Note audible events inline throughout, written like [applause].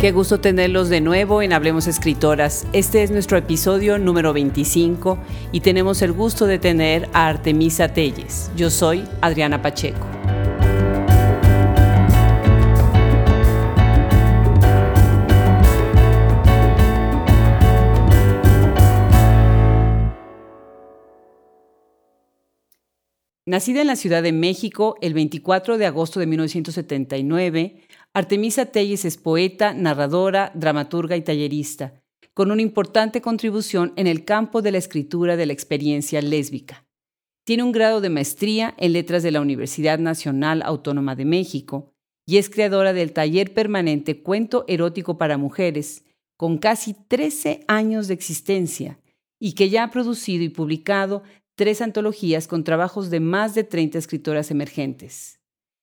Qué gusto tenerlos de nuevo en Hablemos Escritoras. Este es nuestro episodio número 25 y tenemos el gusto de tener a Artemisa Telles. Yo soy Adriana Pacheco. Nacida en la Ciudad de México el 24 de agosto de 1979, Artemisa Telles es poeta, narradora, dramaturga y tallerista, con una importante contribución en el campo de la escritura de la experiencia lésbica. Tiene un grado de maestría en letras de la Universidad Nacional Autónoma de México y es creadora del taller permanente Cuento Erótico para Mujeres, con casi 13 años de existencia y que ya ha producido y publicado tres antologías con trabajos de más de 30 escritoras emergentes.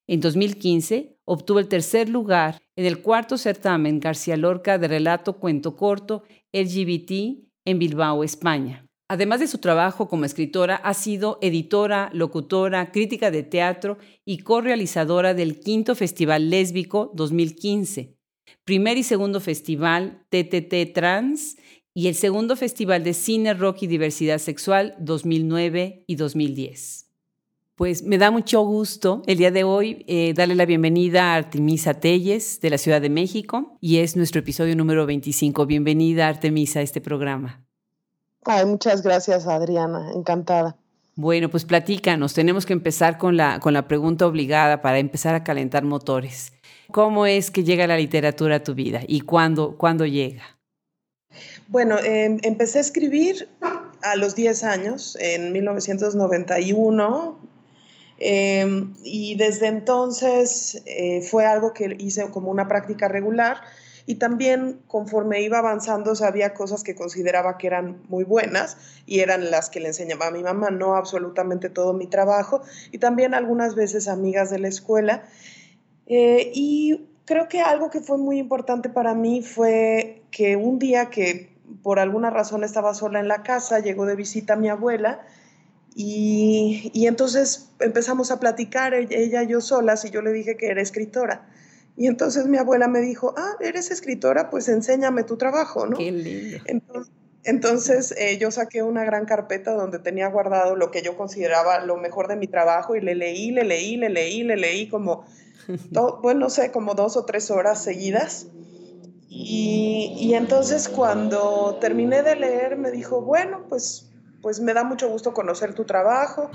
En 2015 obtuvo el tercer lugar en el cuarto certamen García Lorca de relato cuento corto LGBT en Bilbao, España. Además de su trabajo como escritora, ha sido editora, locutora, crítica de teatro y co-realizadora del quinto Festival Lésbico 2015, primer y segundo Festival TTT Trans y el segundo Festival de Cine, Rock y Diversidad Sexual 2009 y 2010. Pues me da mucho gusto el día de hoy eh, darle la bienvenida a Artemisa Telles de la Ciudad de México y es nuestro episodio número 25. Bienvenida Artemisa a este programa. Ay, muchas gracias Adriana, encantada. Bueno, pues platícanos, tenemos que empezar con la, con la pregunta obligada para empezar a calentar motores. ¿Cómo es que llega la literatura a tu vida y cuándo, cuándo llega? Bueno, em, empecé a escribir a los 10 años, en 1991, Em, y desde entonces eh, fue algo que hice como una práctica regular y también conforme iba avanzando sabía cosas que consideraba que eran muy buenas y eran las que le enseñaba a mi mamá, no absolutamente todo mi trabajo y también algunas veces amigas de la escuela. Eh, y creo que algo que fue muy importante para mí fue que un día que por alguna razón estaba sola en la casa, llegó de visita mi abuela, y, entonces empezamos a platicar, e-, ella y yo solas, y yo le dije que era escritora. Y entonces mi abuela me dijo, ah, eres escritora, pues enséñame tu trabajo, ¿no? Qué lindo. Entonces, eh, yo saqué una gran carpeta donde tenía guardado lo que yo consideraba lo mejor de mi trabajo y le leí, le leí, le leí, le leí como, [laughs] bueno, no sé, como dos o tres horas seguidas. Y, y entonces cuando terminé de leer me dijo, bueno, pues pues me da mucho gusto conocer tu trabajo,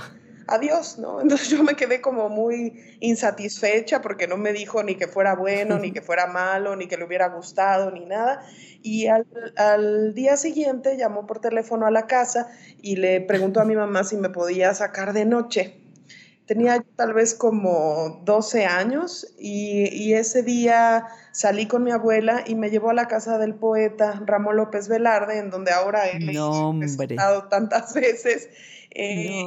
adiós, ¿no? [laughs] Entonces yo me quedé como muy insatisfecha porque no me dijo ni que fuera bueno, ni que fuera malo, ni que le hubiera gustado, ni nada. Y al, día siguiente llamó por teléfono a la casa y le preguntó a mi mamá si me podía sacar de noche. Tenía tal vez como 12 años y, ese día salí con mi abuela y me llevó a la casa del poeta Ramón López Velarde, en donde ahora he estado tantas [laughs] veces. Eh,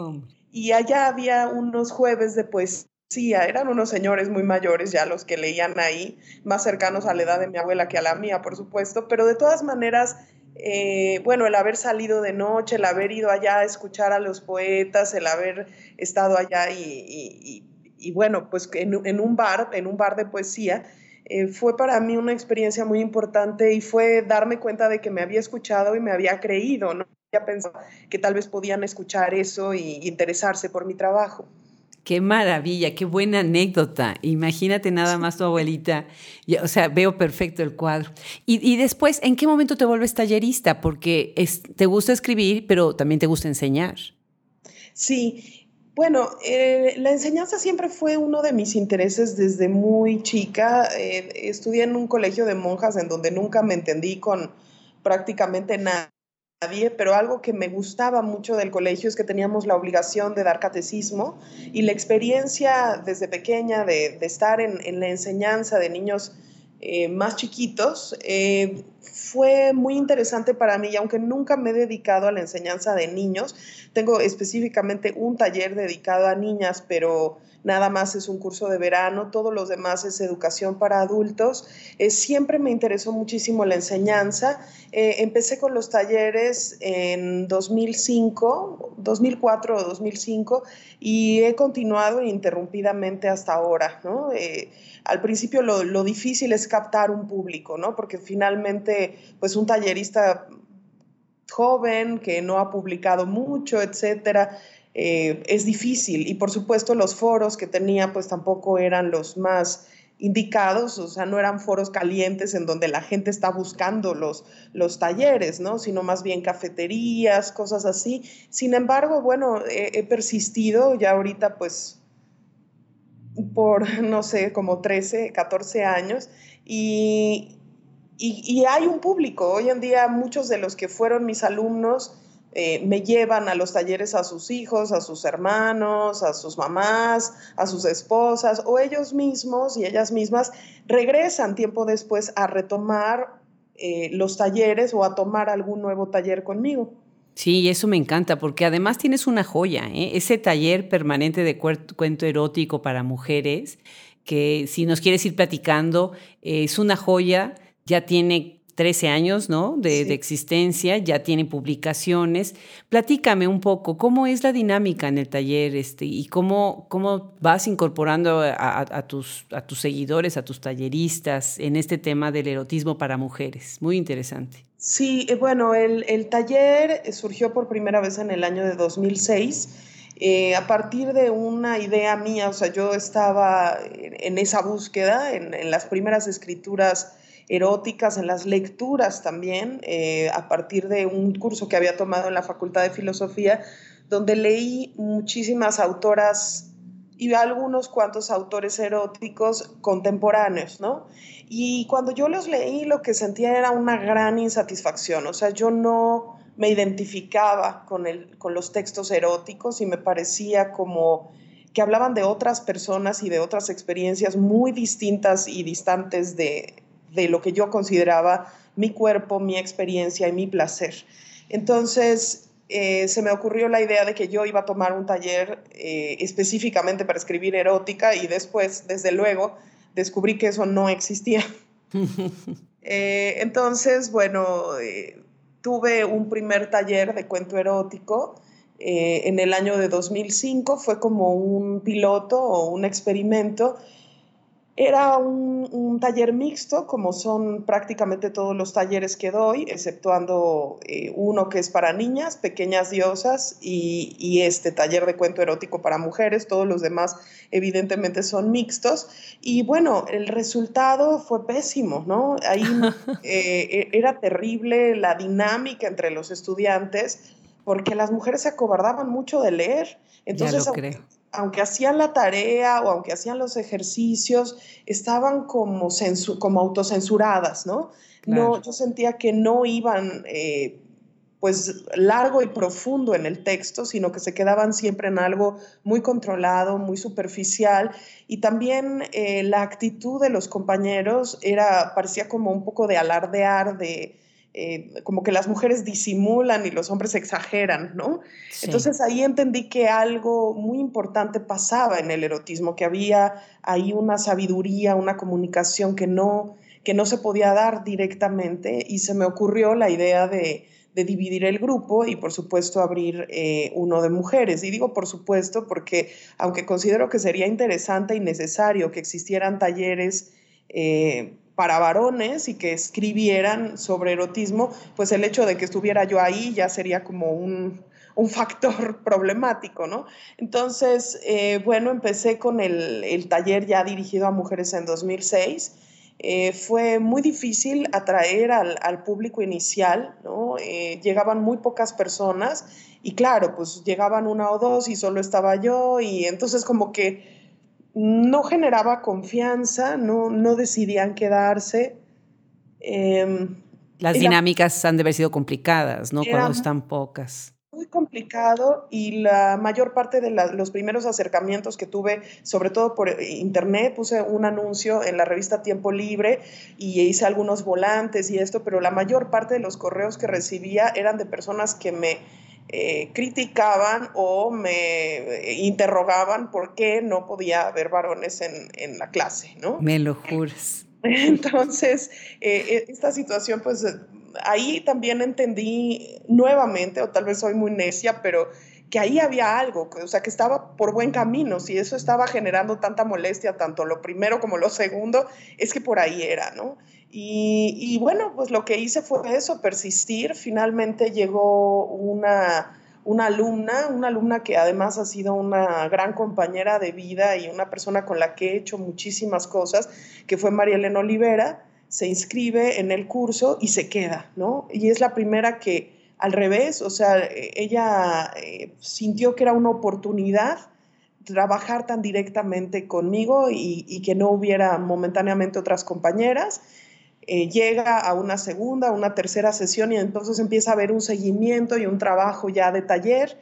y allá había unos jueves de poesía, eran unos señores muy mayores ya los que leían ahí, más cercanos a la edad de mi abuela que a la mía, por supuesto, pero de todas maneras eh, bueno, el haber salido de noche, el haber ido allá a escuchar a los poetas, el haber estado allá y, bueno, pues en, un bar, en un bar de poesía, eh, fue para mí una experiencia muy importante y fue darme cuenta de que me había escuchado y me había creído, no había pensado que tal vez podían escuchar eso y interesarse por mi trabajo. Qué maravilla, qué buena anécdota. Imagínate nada más tu abuelita. O sea, veo perfecto el cuadro. Y, después, ¿en qué momento te vuelves tallerista? Porque te gusta escribir, pero también te gusta enseñar. Sí, bueno, eh, la enseñanza siempre fue uno de mis intereses desde muy chica. Eh, estudié en un colegio de monjas en donde nunca me entendí con prácticamente nada pero algo que me gustaba mucho del colegio es que teníamos la obligación de dar catecismo y la experiencia desde pequeña de, estar en, la enseñanza de niños eh, más chiquitos eh, fue muy interesante para mí. Y aunque nunca me he dedicado a la enseñanza de niños, tengo específicamente un taller dedicado a niñas, pero nada más es un curso de verano, todos los demás es educación para adultos. Eh, siempre me interesó muchísimo la enseñanza. Eh, empecé con los talleres en 2005, 2004 o 2005 y he continuado ininterrumpidamente hasta ahora. Eh, al principio lo, lo, difícil es captar un público, ¿no? porque finalmente pues un tallerista joven que no ha publicado mucho, etcétera, eh, es difícil. Y por supuesto los foros que tenía pues tampoco eran los más indicados, o sea, no eran foros calientes en donde la gente está buscando los, los talleres, ¿no? Sino más bien cafeterías, cosas así. Sin embargo, bueno, he, persistido ya ahorita pues por, [laughs] no sé, como 13, 14 años y, y hay un público. Hoy en día muchos de los que fueron mis alumnos, eh, me llevan a los talleres a sus hijos, a sus hermanos, a sus mamás, a sus esposas, o ellos mismos y ellas mismas regresan tiempo después a retomar eh, los talleres o a tomar algún nuevo taller conmigo. Sí, eso me encanta, porque además tienes una joya, ¿eh? ese taller permanente de cuento erótico para mujeres, que si nos quieres ir platicando, es una joya, ya tiene 13 años, ¿no? De, existencia, ya tiene publicaciones. Platícame un poco, ¿cómo es la dinámica en el taller este, y cómo, cómo vas incorporando a, tus, a tus seguidores, a tus talleristas en este tema del erotismo para mujeres? Muy interesante. Sí, eh, bueno, el, taller surgió por primera vez en el año de 2006. Eh, a partir de una idea mía, o sea, yo estaba en, esa búsqueda, en, en las primeras escrituras eróticas, en las lecturas también, eh, a partir de un curso que había tomado en la Facultad de Filosofía, donde leí muchísimas autoras y algunos cuantos autores eróticos contemporáneos, ¿no? Y cuando yo los leí, lo que sentía era una gran insatisfacción, o sea, yo no me identificaba con, el, con los textos eróticos y me parecía como que hablaban de otras personas y de otras experiencias muy distintas y distantes de, de lo que yo consideraba mi cuerpo, mi experiencia y mi placer. Entonces, eh, se me ocurrió la idea de que yo iba a tomar un taller eh, específicamente para escribir erótica y después, desde luego, descubrí que eso no existía. [laughs] Eh, entonces, bueno, tuve un primer taller de cuento erótico en el año de 2005, fue como un piloto o un experimento era un, taller mixto, como son prácticamente todos los talleres que doy, exceptuando eh, uno que es para niñas, pequeñas diosas, y, este taller de cuento erótico para mujeres. Todos los demás, evidentemente, son mixtos. Y bueno, el resultado fue pésimo, ¿no? Ahí [laughs] eh, e, era terrible la dinámica entre los estudiantes, porque las mujeres se acobardaban mucho de leer. Entonces, aunque hacían la tarea o aunque hacían los ejercicios, estaban como, como autocensuradas, ¿no? No, yo sentía que no iban eh, pues largo y profundo en el texto, sino que se quedaban siempre en algo muy controlado, muy superficial. Y también eh, la actitud de los compañeros era, parecía como un poco de alardear, de, eh, como que las mujeres disimulan y los hombres exageran, ¿no? Entonces ahí entendí que algo muy importante pasaba en el erotismo, que había ahí una sabiduría, una comunicación que no, que no se podía dar directamente y se me ocurrió la idea de, dividir el grupo y por supuesto abrir eh, uno de mujeres. Y digo por supuesto porque aunque considero que sería interesante y necesario que existieran talleres, eh, para varones y que escribieran sobre erotismo, pues el hecho de que estuviera yo ahí ya sería como un, factor [laughs] problemático, ¿no? Entonces, eh, bueno, empecé con el, taller ya dirigido a mujeres en 2006. Eh, fue muy difícil atraer al, público inicial, ¿no? Eh, llegaban muy pocas personas y claro, pues llegaban una o dos y solo estaba yo y entonces como que no generaba confianza, no, no decidían quedarse. Em, Las dinámicas han de haber sido complicadas, ¿no? Cuando están pocas. Muy complicado y la mayor parte de los primeros acercamientos que tuve, sobre todo por internet, puse un anuncio en la revista Tiempo Libre y hice algunos volantes y esto, pero la mayor parte de los correos que recibía eran de personas que me eh, criticaban o me interrogaban por qué no podía haber varones en, en la clase, ¿no? Me lo juras. [laughs] Entonces, eh, esta situación, pues ahí también entendí nuevamente, o tal vez soy muy necia, pero que ahí había algo, o sea, que estaba por buen camino, si eso estaba generando tanta molestia, tanto lo primero como lo segundo, es que por ahí era, ¿no? Y, bueno, pues lo que hice fue eso, persistir. Finalmente llegó una, una alumna, una alumna que además ha sido una gran compañera de vida y una persona con la que he hecho muchísimas cosas, que fue María Elena Olivera, se inscribe en el curso y se queda, ¿no? Y es la primera que al revés, o sea, ella eh, sintió que era una oportunidad trabajar tan directamente conmigo y, que no hubiera momentáneamente otras compañeras. Eh, llega a una segunda, una tercera sesión y entonces empieza a haber un seguimiento y un trabajo ya de taller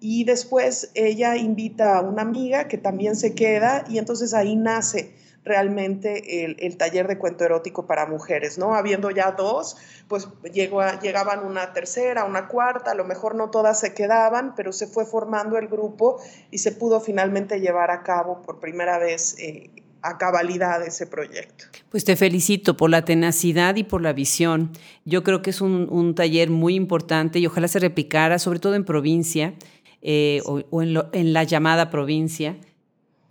y después ella invita a una amiga que también se queda y entonces ahí nace realmente el, taller de cuento erótico para mujeres, ¿no? Habiendo ya dos, pues llegó llegaban una tercera, una cuarta, a lo mejor no todas se quedaban, pero se fue formando el grupo y se pudo finalmente llevar a cabo por primera vez eh, a cabalidad ese proyecto. Pues te felicito por la tenacidad y por la visión. Yo creo que es un, taller muy importante y ojalá se replicara, sobre todo en provincia eh, o, en la llamada provincia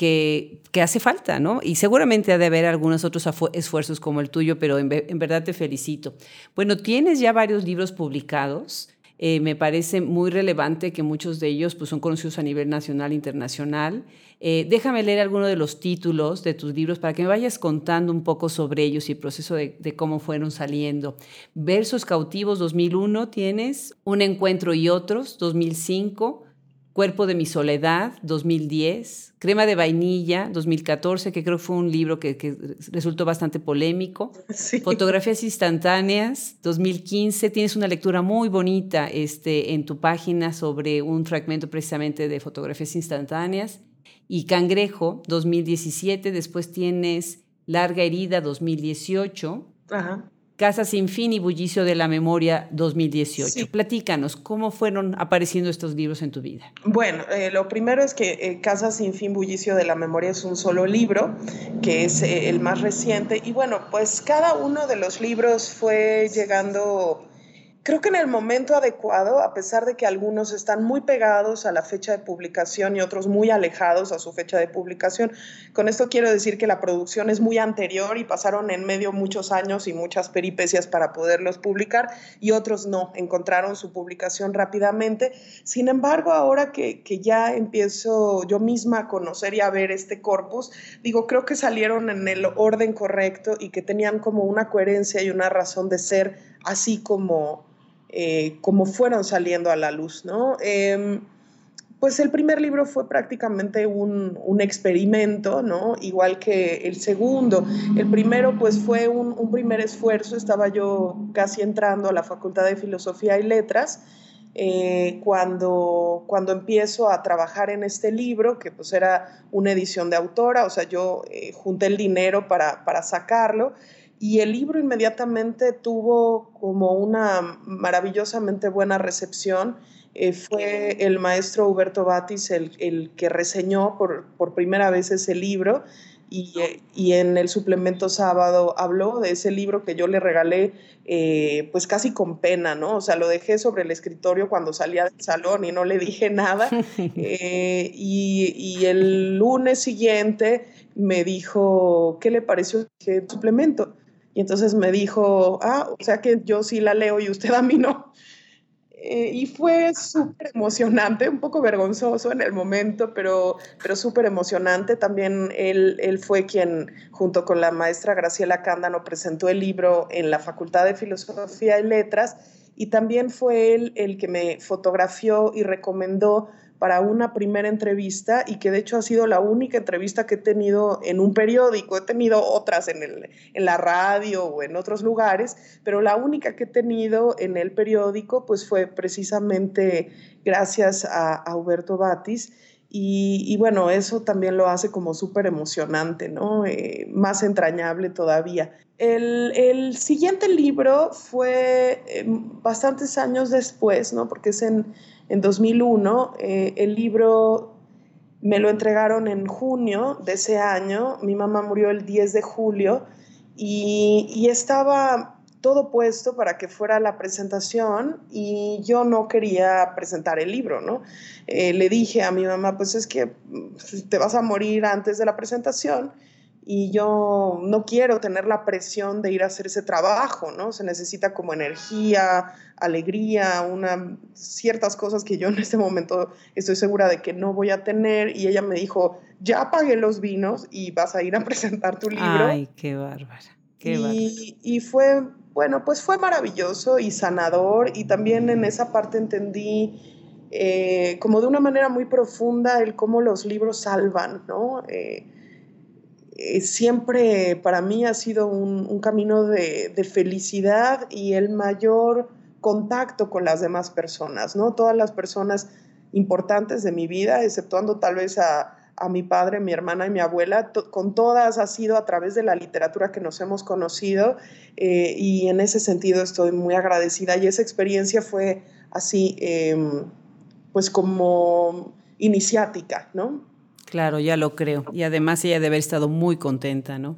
que, hace falta, ¿no? Y seguramente ha de haber algunos otros esfuerzos como el tuyo, pero en, verdad te felicito. Bueno, tienes ya varios libros publicados. Eh, me parece muy relevante que muchos de ellos pues, son conocidos a nivel nacional e internacional. Eh, déjame leer algunos de los títulos de tus libros para que me vayas contando un poco sobre ellos y el proceso de cómo fueron saliendo. Versos cautivos 2001 tienes, Un encuentro y otros 2005. Cuerpo de mi soledad, 2010, Crema de vainilla, 2014, que creo que fue un libro que, resultó bastante polémico, Fotografías instantáneas, 2015, tienes una lectura muy bonita este, en tu página sobre un fragmento precisamente de fotografías instantáneas, y Cangrejo, 2017, después tienes Larga herida, 2018. Ajá. Casa sin fin y bullicio de la memoria 2018. Platícanos, ¿cómo fueron apareciendo estos libros en tu vida? Bueno, eh, lo primero es que eh, Casa sin fin, bullicio de la memoria es un solo libro, que es eh, el más reciente. Y bueno, pues cada uno de los libros fue llegando Creo que en el momento adecuado, a pesar de que algunos están muy pegados a la fecha de publicación y otros muy alejados a su fecha de publicación, con esto quiero decir que la producción es muy anterior y pasaron en medio muchos años y muchas peripecias para poderlos publicar y otros no, encontraron su publicación rápidamente. Sin embargo, ahora que, que ya empiezo yo misma a conocer y a ver este corpus, digo, creo que salieron en el orden correcto y que tenían como una coherencia y una razón de ser así como eh, como fueron saliendo a la luz, ¿no? Em, pues el primer libro fue prácticamente un, experimento, ¿no? Igual que el segundo. El primero, pues fue un, primer esfuerzo. Estaba yo casi entrando a la Facultad de Filosofía y Letras eh, cuando, cuando empiezo a trabajar en este libro, que pues era una edición de autora, o sea, yo eh, junté el dinero para, para sacarlo y el libro inmediatamente tuvo como una maravillosamente buena recepción. Eh, fue el maestro Huberto Batis el, que reseñó por, por, primera vez ese libro y, eh, y, en el suplemento sábado habló de ese libro que yo le regalé eh, pues casi con pena, ¿no? O sea, lo dejé sobre el escritorio cuando salía del salón y no le dije nada. [laughs] y, y, el lunes siguiente me dijo, ¿qué le pareció el suplemento? Y entonces me dijo, ah, o sea que yo sí la leo y usted a mí no. Eh, y fue súper emocionante, un poco vergonzoso en el momento, pero, pero súper emocionante. También él, él fue quien, junto con la maestra Graciela Cándano, presentó el libro en la Facultad de Filosofía y Letras y también fue él el que me fotografió y recomendó para una primera entrevista y que de hecho ha sido la única entrevista que he tenido en un periódico. He tenido otras en, el, en la radio o en otros lugares, pero la única que he tenido en el periódico pues fue precisamente gracias a, a Huberto Batis. Y, bueno, eso también lo hace como súper emocionante, ¿no? Eh, más entrañable todavía. El, el, siguiente libro fue eh, bastantes años después, ¿no? Porque es en, en 2001. Eh, el libro me lo entregaron en junio de ese año, mi mamá murió el 10 de julio y, estaba todo puesto para que fuera la presentación y yo no quería presentar el libro, ¿no? Eh, le dije a mi mamá, pues es que mm, te vas a morir antes de la presentación y yo no quiero tener la presión de ir a hacer ese trabajo, ¿no? Se necesita como energía, alegría, una, ciertas cosas que yo en este momento estoy segura de que no voy a tener y ella me dijo, ya pagué los vinos y vas a ir a [laughs] presentar tu libro. Ay, qué bárbara. Qué y, y fue, bueno, pues fue maravilloso y sanador y también en esa parte entendí eh, como de una manera muy profunda el cómo los libros salvan, ¿no? Eh, eh, siempre para mí ha sido un, camino de, felicidad y el mayor contacto con las demás personas, ¿no? Todas las personas importantes de mi vida, exceptuando tal vez a, mi padre, mi hermana y mi abuela, con todas ha sido a través de la literatura que nos hemos conocido eh, y en ese sentido estoy muy agradecida y esa experiencia fue así, em, pues como iniciática, ¿no? Claro, ya lo creo. Y además ella debe haber estado muy contenta, ¿no?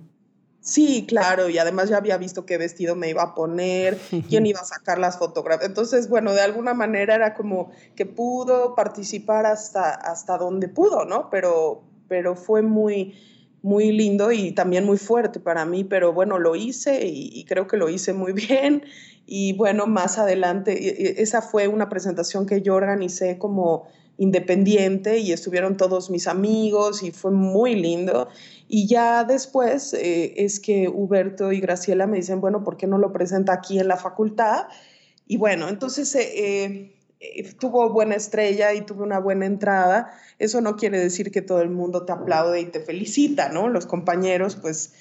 Sí, claro, y además ya había visto qué vestido me iba a poner, [laughs] quién iba a sacar las fotografías. Entonces, bueno, de alguna manera era como que pudo participar hasta, hasta donde pudo, ¿no? Pero, pero fue muy, muy lindo y también muy fuerte para mí, pero bueno, lo hice y, y creo que lo hice muy bien. Y bueno, más adelante, esa fue una presentación que yo organicé como independiente y estuvieron todos mis amigos y fue muy lindo. Y ya después eh, es que Huberto y Graciela me dicen, bueno, ¿por qué no lo presenta aquí en la facultad? Y bueno, entonces eh, eh, tuvo buena estrella y tuvo una buena entrada. Eso no quiere decir que todo el mundo te aplaude y te felicita, ¿no? Los compañeros, pues...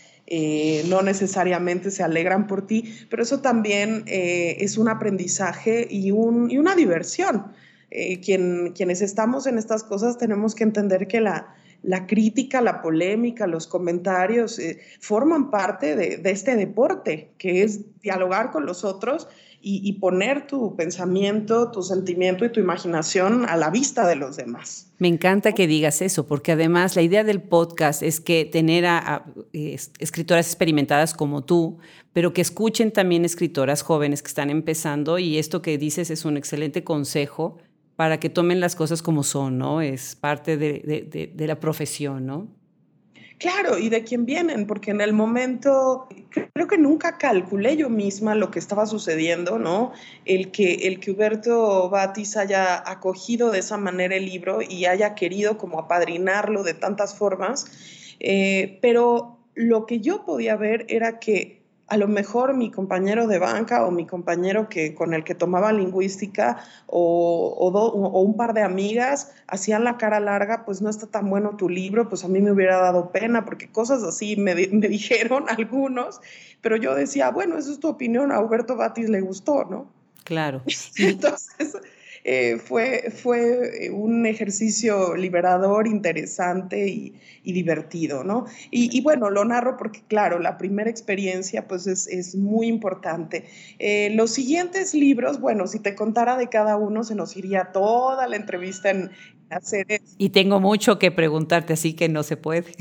no necesariamente se alegran por ti, pero eso también es un aprendizaje y, un, y una diversión eh, quienes estamos en estas cosas tenemos que entender que la, la crítica, la polémica, los comentarios eh, forman parte de, este deporte, que es dialogar con los otros y, poner tu pensamiento, tu sentimiento y tu imaginación a la vista de los demás. Me encanta que digas eso, porque además la idea del podcast es que tener a escritoras experimentadas como tú, pero que escuchen también escritoras jóvenes que están empezando y esto que dices es un excelente consejo para que tomen las cosas como son, ¿no? Es parte de, la profesión, ¿no? Claro, y de quién vienen, porque en el momento creo que nunca calculé yo misma lo que estaba sucediendo, ¿no? El que, el que Huberto Batis haya acogido de esa manera el libro y haya querido como apadrinarlo de tantas formas, eh, pero lo que yo podía ver era que a lo mejor mi compañero de banca o mi compañero que, con el que tomaba lingüística o, un par de amigas hacían la cara larga, pues no está tan bueno tu libro, pues a mí me hubiera dado pena, porque cosas así me, [laughs] me dijeron algunos, pero yo decía, bueno, esa es tu opinión, a Huberto Batis le gustó, ¿no? Claro. [laughs] Entonces, eh, fue, fue un ejercicio liberador, interesante y, divertido, ¿no? Y, bueno, lo narro porque, claro, la primera experiencia pues es, muy importante. Eh, los siguientes libros, bueno, si te contara de cada uno, se nos iría toda la entrevista en, hacer eso. Y tengo mucho que preguntarte, así que no se puede.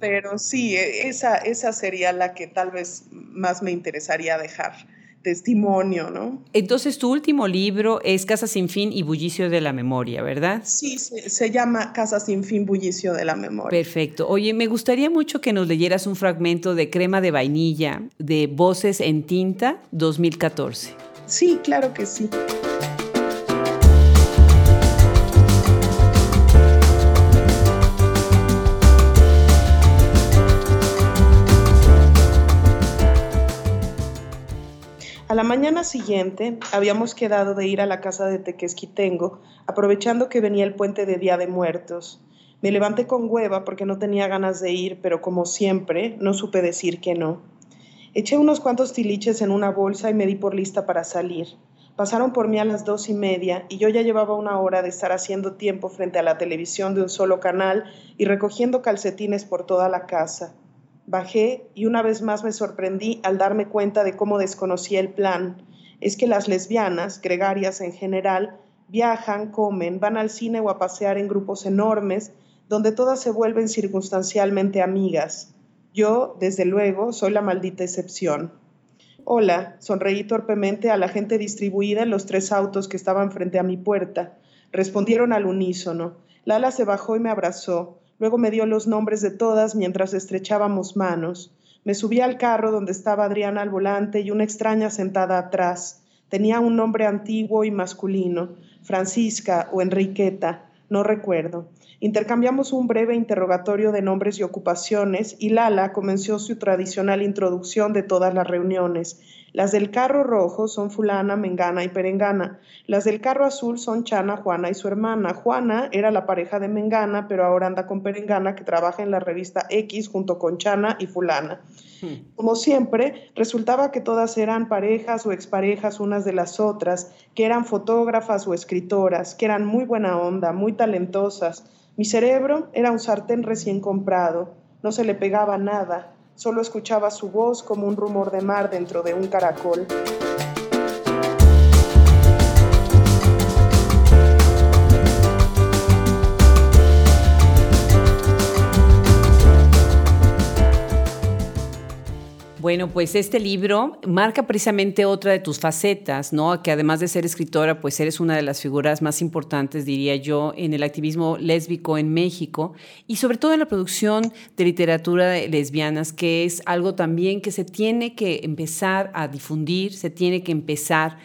Pero sí, e, esa, esa sería la que tal vez más me interesaría dejar testimonio, ¿no? Entonces, tu último libro es Casa sin fin y Bullicio de la Memoria, ¿verdad? Sí, se, llama Casa sin fin, Bullicio de la Memoria. Perfecto. Oye, me gustaría mucho que nos leyeras un fragmento de Crema de Vainilla de Voces en Tinta 2014. Sí, claro que sí. Mañana siguiente habíamos quedado de ir a la casa de Tequesquitengo, aprovechando que venía el puente de Día de Muertos. Me levanté con hueva porque no tenía ganas de ir, pero como siempre, no supe decir que no. Eché unos cuantos tiliches en una bolsa y me di por lista para salir. Pasaron por mí a las dos y media y yo ya llevaba una hora de estar haciendo tiempo frente a la televisión de un solo canal y recogiendo calcetines por toda la casa. Bajé y una vez más me sorprendí al darme cuenta de cómo desconocía el plan. Es que las lesbianas, gregarias en general, viajan, comen, van al cine o a pasear en grupos enormes, donde todas se vuelven circunstancialmente amigas. Yo, desde luego, soy la maldita excepción. Hola, sonreí torpemente a la gente distribuida en los tres autos que estaban frente a mi puerta. Respondieron al unísono. Lala se bajó y me abrazó. Luego me dio los nombres de todas mientras estrechábamos manos. Me subí al carro donde estaba Adriana al volante y una extraña sentada atrás. Tenía un nombre antiguo y masculino, Francisca o Enriqueta, no recuerdo. Intercambiamos un breve interrogatorio de nombres y ocupaciones y Lala comenzó su tradicional introducción de todas las reuniones. Las del carro rojo son fulana, mengana y perengana. Las del carro azul son Chana, Juana y su hermana. Juana era la pareja de Mengana, pero ahora anda con Perengana, que trabaja en la revista X junto con Chana y fulana. Hmm. Como siempre, resultaba que todas eran parejas o exparejas unas de las otras, que eran fotógrafas o escritoras, que eran muy buena onda, muy talentosas, mi cerebro era un sartén recién comprado, no se le pegaba nada, solo escuchaba su voz como un rumor de mar dentro de un caracol. Bueno, pues este libro marca precisamente otra de tus facetas, ¿no? Que además de ser escritora, pues eres una de las figuras más importantes, diría yo, en el activismo lésbico en México y sobre todo en la producción de literatura de lesbianas, que es algo también que se tiene que empezar a difundir, se tiene que empezar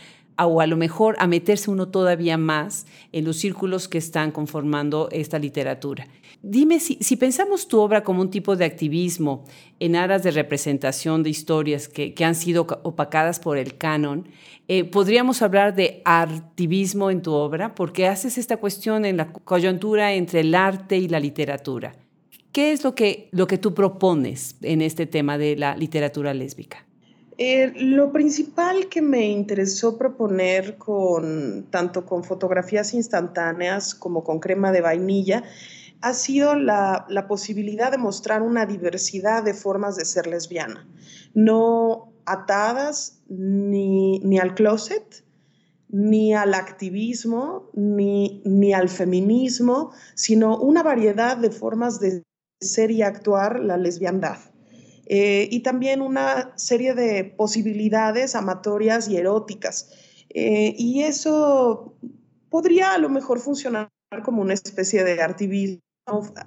o a lo mejor a meterse uno todavía más en los círculos que están conformando esta literatura. Dime si, pensamos tu obra como un tipo de activismo en aras de representación de historias que, han sido opacadas por el canon, eh, ¿podríamos hablar de artivismo en tu obra? Porque haces esta cuestión en la coyuntura entre el arte y la literatura. ¿Qué es lo que, lo que tú propones en este tema de la literatura lésbica? Eh, lo principal que me interesó proponer tanto con fotografías instantáneas como con crema de vainilla ha sido la, posibilidad de mostrar una diversidad de formas de ser lesbiana, no atadas ni, ni al closet, ni al activismo, ni, ni al feminismo, sino una variedad de formas de ser y actuar la lesbiandad. Eh, y también una serie de posibilidades amatorias y eróticas. Eh, y eso podría a lo mejor funcionar como una especie de activismo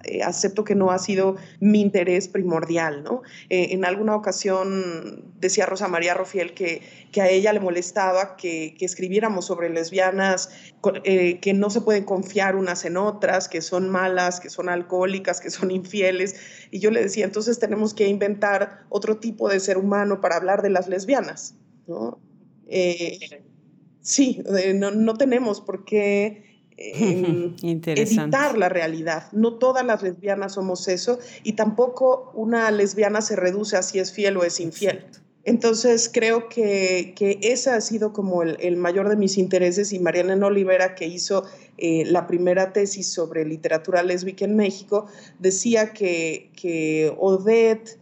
eh, acepto que no ha sido mi interés primordial, ¿no? en alguna ocasión decía Rosa María Rofiel que, que a ella le molestaba que, que escribiéramos sobre lesbianas que no se pueden confiar unas en otras, que son malas, que son alcohólicas, que son infieles, y yo le decía, entonces tenemos que inventar otro tipo de ser humano para hablar de las lesbianas, ¿no? Eh, sí, eh, no, tenemos por qué [laughs] editar la realidad. No todas las lesbianas somos eso y tampoco una lesbiana se reduce a si es fiel o es infiel. Entonces creo que, que ese ha sido como el, mayor de mis intereses y Mariana Olivera, que hizo eh, la primera tesis sobre literatura lésbica en México, decía que, que Odette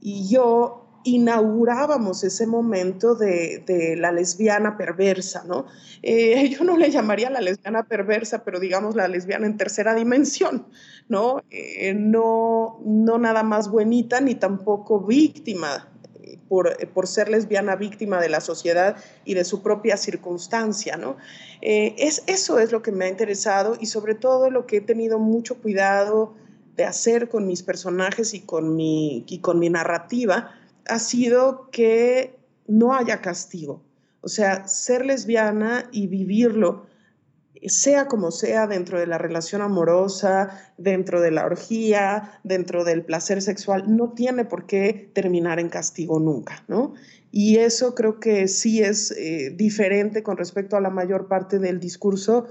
y yo inaugurábamos ese momento de, de la lesbiana perversa, ¿no? Eh, [laughs] yo no le llamaría la lesbiana perversa, pero digamos la lesbiana en tercera dimensión, ¿no? Eh, no, no nada más buenita ni tampoco víctima por, ser lesbiana víctima de la sociedad y de su propia circunstancia, ¿no? Eh, es, eso es lo que me ha interesado y sobre todo lo que he tenido mucho cuidado de hacer con mis personajes y con mi, y con mi narrativa ha sido que no haya castigo. O sea, ser lesbiana y vivirlo sea como sea, dentro de la relación amorosa, dentro de la orgía, dentro del placer sexual, no tiene por qué terminar en castigo nunca, ¿no? Y eso creo que sí es eh, diferente con respecto a la mayor parte del discurso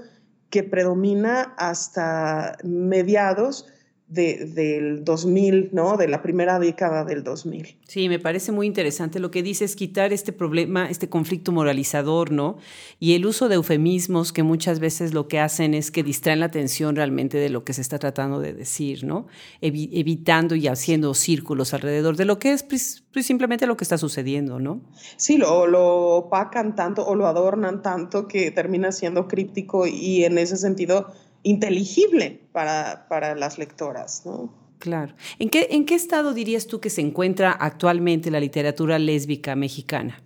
que predomina hasta mediados del 2000, ¿no? De la primera década del 2000. Sí, me parece muy interesante lo que dices, quitar este problema, este conflicto moralizador, ¿no? Y el uso de eufemismos que muchas veces lo que hacen es que distraen la atención realmente de lo que se está tratando de decir, ¿no? evitando y haciendo círculos alrededor de lo que es pues, pues, simplemente lo que está sucediendo, ¿no? Sí, lo, lo opacan tanto o lo adornan tanto que termina siendo críptico y en ese sentido inteligible para, para las lectoras, ¿no? Claro. ¿En qué, ¿En qué estado dirías tú que se encuentra actualmente la literatura lésbica mexicana?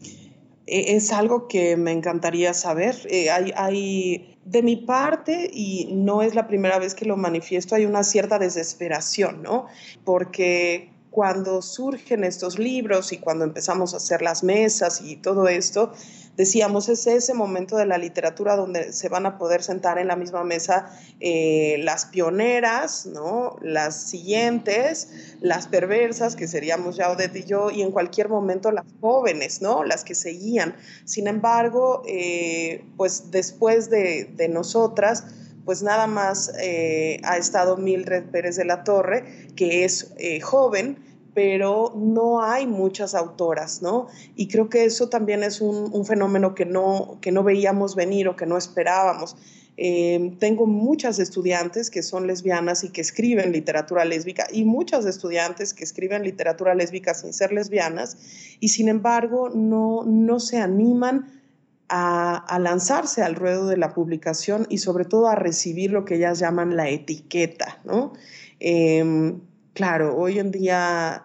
E, es algo que me encantaría saber. Eh, hay, hay, de mi parte, y no es la primera vez que lo manifiesto, hay una cierta desesperación, ¿no? Porque cuando surgen estos libros y cuando empezamos a hacer las mesas y todo esto, decíamos, es ese momento de la literatura donde se van a poder sentar en la misma mesa eh, las pioneras, ¿no? las siguientes, las perversas, que seríamos ya Odette y yo, y en cualquier momento las jóvenes, ¿no? las que seguían. Sin embargo, eh, pues después de, nosotras, pues nada más eh, ha estado Mildred Pérez de la Torre, que es joven, pero no hay muchas autoras, ¿no? Y creo que eso también es un, fenómeno que no, que no veíamos venir o que no esperábamos. Eh, tengo muchas estudiantes que son lesbianas y que escriben literatura lésbica y muchas estudiantes que escriben literatura lésbica sin ser lesbianas y sin embargo no, no se animan a, lanzarse al ruedo de la publicación y sobre todo a recibir lo que ellas llaman la etiqueta, ¿no? Em, claro, hoy en día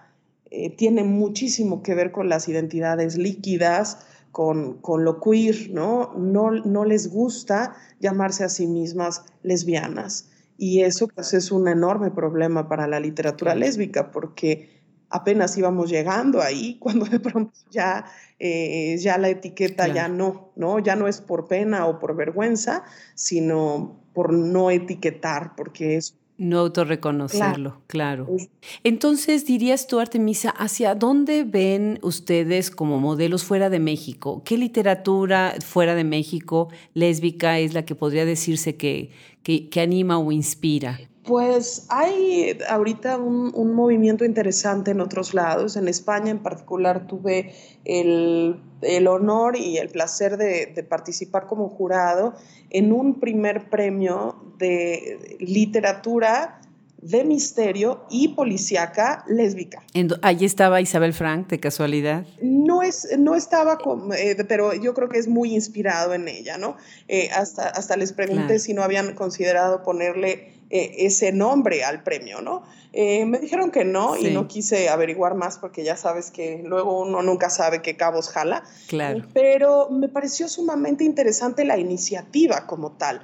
eh, tiene muchísimo que ver con las identidades líquidas, con, lo queer, ¿no? ¿no? No les gusta llamarse a sí mismas lesbianas. Y eso pues es un enorme problema para la literatura lésbica, porque apenas íbamos llegando ahí [laughs] cuando de pronto ya, eh, ya la etiqueta ya no, ¿no? Ya no es por pena o por vergüenza, sino por no etiquetar, porque es no autorreconocerlo, claro. claro. Entonces, dirías tú, Artemisa, ¿hacia dónde ven ustedes como modelos fuera de México? ¿Qué literatura fuera de México lésbica es la que podría decirse que, que anima o inspira? Pues hay ahorita un, movimiento interesante en otros lados. En España en particular tuve el, honor y el placer de, participar como jurado en un primer premio de literatura de misterio y policíaca lésbica. ¿Allí estaba Isabel Frank, de casualidad? No, es, no estaba, eh, pero yo creo que es muy inspirado en ella, ¿no? Eh, hasta, hasta les pregunté si no habían considerado ponerle eh, ese nombre al premio, ¿no? Me dijeron que no y no quise averiguar más porque ya sabes que luego uno nunca sabe qué cabos jala. Claro. Pero me pareció sumamente interesante la iniciativa como tal.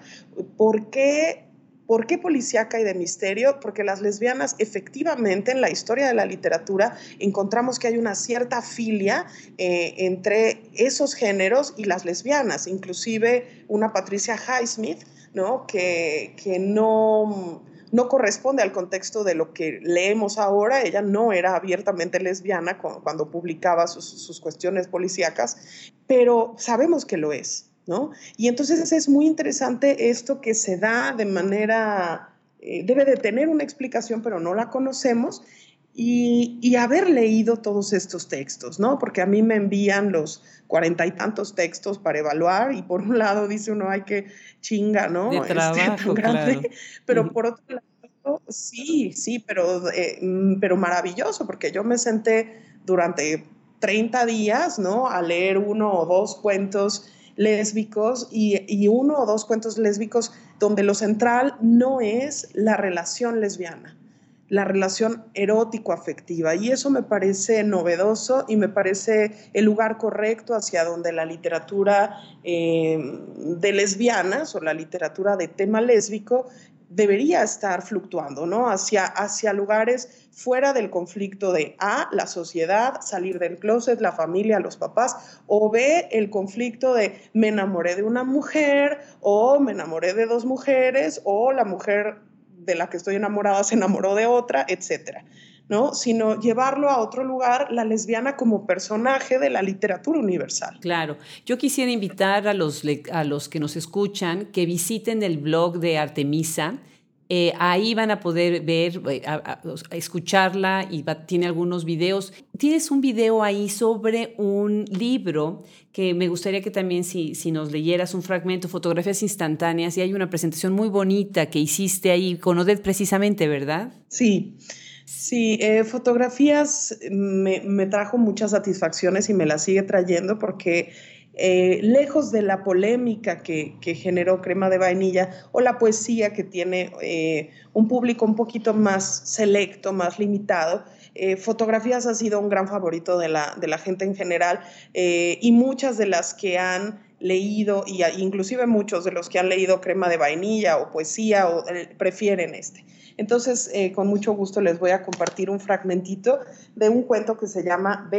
¿Por qué ¿Por qué policíaca y de misterio? Porque las lesbianas, efectivamente, en la historia de la literatura, encontramos que hay una cierta filia eh, entre esos géneros y las lesbianas. Inclusive una Patricia Highsmith ¿no? Que, no, no corresponde al contexto de lo que leemos ahora. Ella no era abiertamente lesbiana cuando, publicaba sus, cuestiones policíacas, pero sabemos que lo es, ¿no? Y entonces es muy interesante esto que se da de manera, eh, debe de tener una explicación, pero no la conocemos, y, haber leído todos estos textos, ¿no? Porque a mí me envían los cuarenta y tantos textos para evaluar y por un lado dice uno, ay, qué chinga, ¿no? De este, trabajo, [laughs] Pero por otro lado, sí, sí, pero, eh, mm, pero maravilloso, porque yo me senté durante 30 días, ¿no? A leer uno o dos cuentos lésbicos y, uno o dos cuentos lésbicos donde lo central no es la relación lesbiana la relación erótico-afectiva. Y eso me parece novedoso y me parece el lugar correcto hacia donde la literatura eh, de lesbianas o la literatura de tema lésbico debería estar fluctuando, ¿no? Hacia, hacia lugares fuera del conflicto de A, la sociedad, salir del closet, la familia, los papás, o B, el conflicto de me enamoré de una mujer, o me enamoré de dos mujeres, o la mujer de la que estoy enamorada se enamoró de otra, etcétera. ¿No? sino llevarlo a otro lugar, la lesbiana como personaje de la literatura universal. Claro, yo quisiera invitar a los, a los que nos escuchan que visiten el blog de Artemisa, Eh, ahí van a poder ver, eh, escucharla y tiene algunos videos. Tienes un video ahí sobre un libro que me gustaría que también si, si nos leyeras un fragmento, fotografías instantáneas, y hay una presentación muy bonita que hiciste ahí con Odette precisamente, ¿verdad? Sí. Sí, eh, fotografías me, me, trajo muchas satisfacciones y me las sigue trayendo porque eh, lejos de la polémica que, generó Crema de Vainilla o la poesía que tiene eh, un público un poquito más selecto, más limitado, eh, fotografías ha sido un gran favorito de la, de la gente en general y muchas de las que han leído, y inclusive muchos de los que han leído Crema de Vainilla o poesía o, prefieren este. Entonces, con mucho gusto les voy a compartir un fragmentito de un cuento que se llama.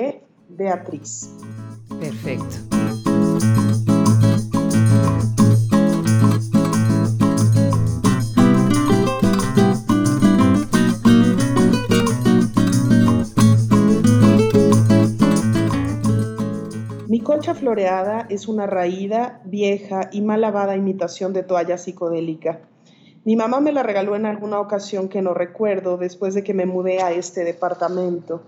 Beatriz. Perfecto. Concha floreada es una raída, vieja y mal lavada imitación de toalla psicodélica. Mi mamá me la regaló en alguna ocasión que no recuerdo después de que me mudé a este departamento.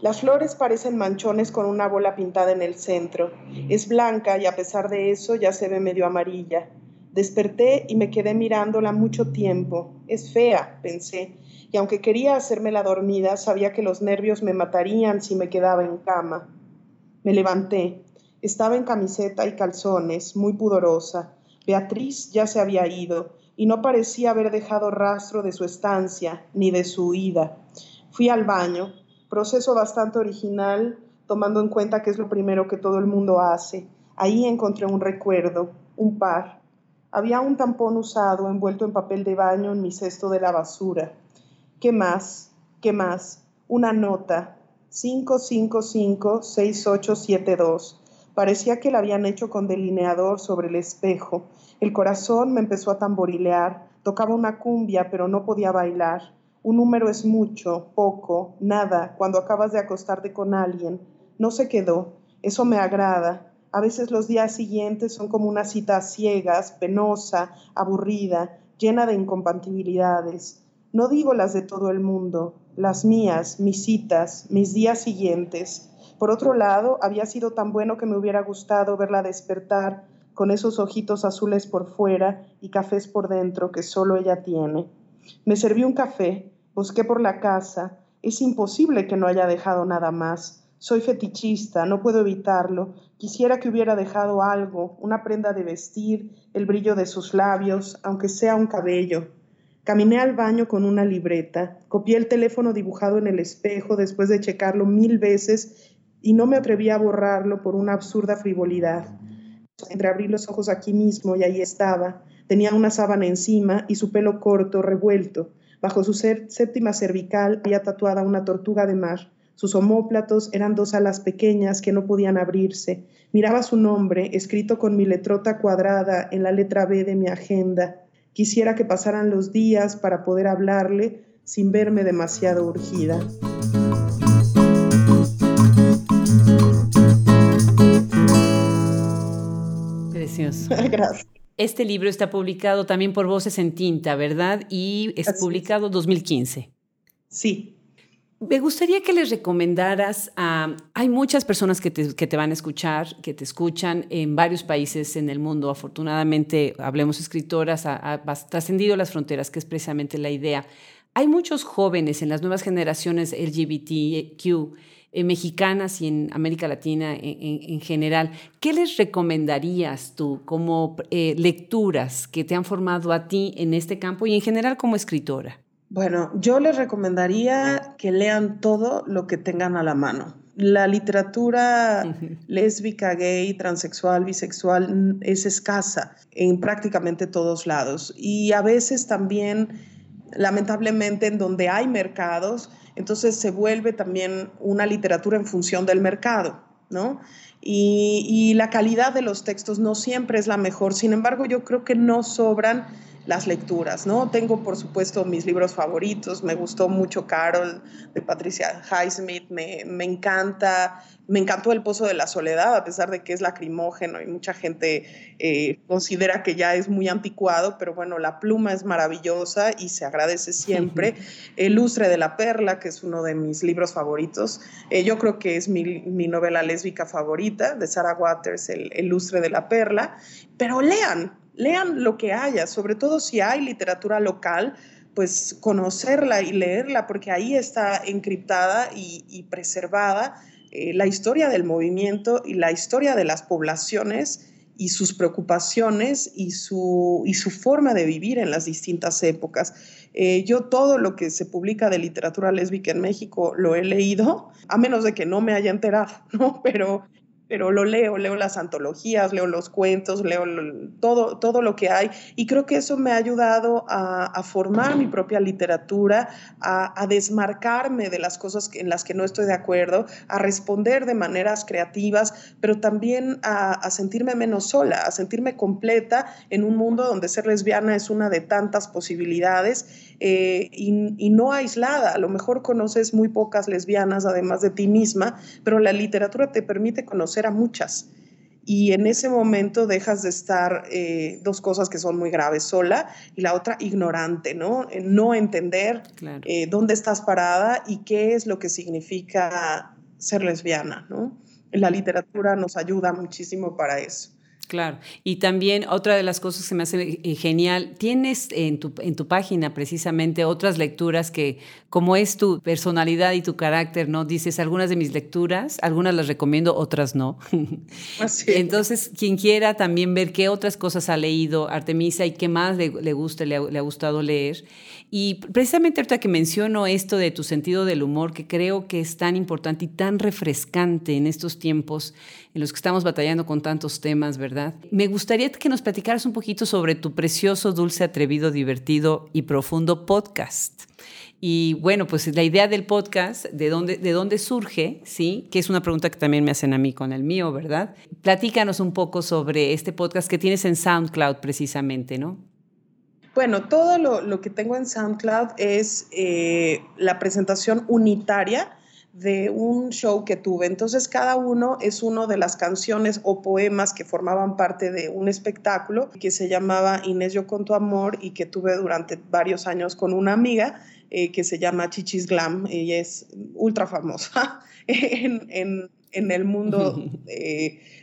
Las flores parecen manchones con una bola pintada en el centro. Es blanca y a pesar de eso ya se ve medio amarilla. Desperté y me quedé mirándola mucho tiempo. Es fea, pensé, y aunque quería hacerme la dormida, sabía que los nervios me matarían si me quedaba en cama. Me levanté. Estaba en camiseta y calzones, muy pudorosa. Beatriz ya se había ido y no parecía haber dejado rastro de su estancia ni de su huida. Fui al baño, proceso bastante original, tomando en cuenta que es lo primero que todo el mundo hace. Ahí encontré un recuerdo, un par. Había un tampón usado envuelto en papel de baño en mi cesto de la basura. ¿Qué más? ¿Qué más? Una nota, 555-6872. Parecía que la habían hecho con delineador sobre el espejo. El corazón me empezó a tamborilear. Tocaba una cumbia, pero no podía bailar. Un número es mucho, poco, nada, cuando acabas de acostarte con alguien. No se quedó. Eso me agrada. A veces los días siguientes son como una cita a ciegas, penosa, aburrida, llena de incompatibilidades. No digo las de todo el mundo, las mías, mis citas, mis días siguientes. Por otro lado, había sido tan bueno que me hubiera gustado verla despertar con esos ojitos azules por fuera y cafés por dentro que solo ella tiene. Me serví un café, busqué por la casa. Es imposible que no haya dejado nada más. Soy fetichista, no puedo evitarlo. Quisiera que hubiera dejado algo, una prenda de vestir, el brillo de sus labios, aunque sea un cabello. Caminé al baño con una libreta, copié el teléfono dibujado en el espejo después de checarlo mil veces y no me atreví a borrarlo por una absurda frivolidad. Entreabrí los ojos aquí mismo y ahí estaba. Tenía una sábana encima y su pelo corto, revuelto. Bajo su séptima cervical había tatuada una tortuga de mar. Sus omóplatos eran dos alas pequeñas que no podían abrirse. Miraba su nombre, escrito con mi letrota cuadrada en la letra B de mi agenda. Quisiera que pasaran los días para poder hablarle sin verme demasiado urgida. Precioso. [laughs] Gracias. Este libro está publicado también por Voces en Tinta, ¿verdad? Y es publicado en 2015. Sí. Me gustaría que les recomendaras a... Hay muchas personas que te, van a escuchar, que te escuchan en varios países en el mundo. Afortunadamente, hablemos escritoras, ha, trascendido las fronteras, que es precisamente la idea. Hay muchos jóvenes en las nuevas generaciones LGBTQ eh, mexicanas y en América Latina en, general. ¿Qué les recomendarías tú como eh, lecturas que te han formado a ti en este campo y en general como escritora? Bueno, yo les recomendaría que lean todo lo que tengan a la mano. La literatura lésbica, gay, transexual, bisexual es escasa en prácticamente todos lados y a veces también, lamentablemente, en donde hay mercados, entonces se vuelve también una literatura en función del mercado, ¿no? Y, y la calidad de los textos no siempre es la mejor, sin embargo, yo creo que no sobran las lecturas, ¿no? Tengo, por supuesto, mis libros favoritos. Me gustó mucho Carol de Patricia Highsmith. Me, me encanta, me encantó El Pozo de la Soledad, a pesar de que es lacrimógeno y mucha gente eh, considera que ya es muy anticuado, pero bueno, la pluma es maravillosa y se agradece siempre. El Lustre de la Perla, que es uno de mis libros favoritos. Eh, yo creo que es mi, mi, novela lésbica favorita, de Sarah Waters, el, el Lustre de la Perla. Pero lean, lean lo que haya, sobre todo si hay literatura local, pues conocerla y leerla, porque ahí está encriptada y, preservada eh, la historia del movimiento y la historia de las poblaciones y sus preocupaciones y su, y su forma de vivir en las distintas épocas. Eh, yo todo lo que se publica de literatura lésbica en México lo he leído, a menos de que no me haya enterado, [laughs] ¿no? Pero pero lo leo, leo las antologías, leo los cuentos, leo todo, todo lo que hay y creo que eso me ha ayudado a, formar mi propia literatura, a, desmarcarme de las cosas en las que no estoy de acuerdo, a responder de maneras creativas, pero también a, sentirme menos sola, a sentirme completa en un mundo donde ser lesbiana es una de tantas posibilidades eh, y, y no aislada. A lo mejor conoces muy pocas lesbianas además de ti misma, pero la literatura te permite conocer a muchas. Y en ese momento dejas de estar eh, dos cosas que son muy graves, sola y la otra ignorante, ¿no? No entender eh, dónde estás parada y qué es lo que significa ser lesbiana, ¿no? La literatura nos ayuda muchísimo para eso. Claro, y también otra de las cosas que me hace eh, genial, tienes en tu, en tu página precisamente otras lecturas que, como es tu personalidad y tu carácter, ¿no? Dices algunas de mis lecturas, algunas las recomiendo, otras no. [laughs] Así. Entonces, quien quiera también ver qué otras cosas ha leído Artemisa y qué más le, le gusta, le ha, gustado leer. Y precisamente ahorita que menciono esto de tu sentido del humor, que creo que es tan importante y tan refrescante en estos tiempos en los que estamos batallando con tantos temas, ¿verdad? Me gustaría que nos platicaras un poquito sobre tu precioso, dulce, atrevido, divertido y profundo podcast. Y bueno, pues la idea del podcast, ¿de dónde, de dónde surge? ¿Sí? Que es una pregunta que también me hacen a mí con el mío, ¿verdad? Platícanos un poco sobre este podcast que tienes en SoundCloud precisamente, ¿no? Bueno, todo lo, que tengo en SoundCloud es eh, la presentación unitaria de un show que tuve. Entonces, cada uno es uno de las canciones o poemas que formaban parte de un espectáculo que se llamaba Inés, yo con tu amor y que tuve durante varios años con una amiga eh, que se llama Chichis Glam. Ella es ultra famosa [laughs] en, en, el mundo [laughs]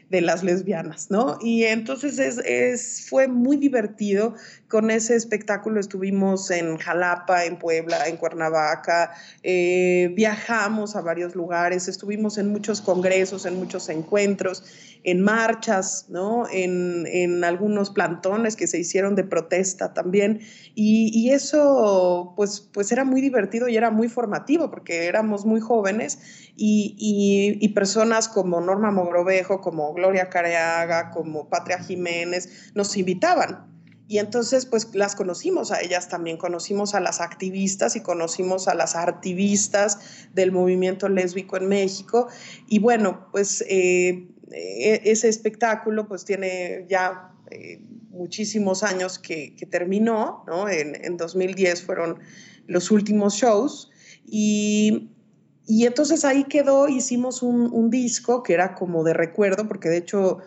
de las lesbianas, ¿no? Y entonces es, fue muy divertido. Con ese espectáculo estuvimos en Jalapa, en Puebla, en Cuernavaca, eh, viajamos a varios lugares, estuvimos en muchos congresos, en muchos encuentros, en marchas, ¿no? En, algunos plantones que se hicieron de protesta también. Y, eso, pues, pues era muy divertido y era muy formativo porque éramos muy jóvenes y, y personas como Norma Mogrovejo, como Gloria Careaga, como Patria Jiménez, nos invitaban. Y entonces, pues las conocimos a ellas también, conocimos a las activistas y conocimos a las artivistas del movimiento lésbico en México. Y bueno, pues eh, e, ese espectáculo pues tiene ya eh, muchísimos años que, terminó, ¿no? En, en, 2010 fueron los últimos shows. Y y entonces ahí quedó, hicimos un, disco que era como de recuerdo, porque de hecho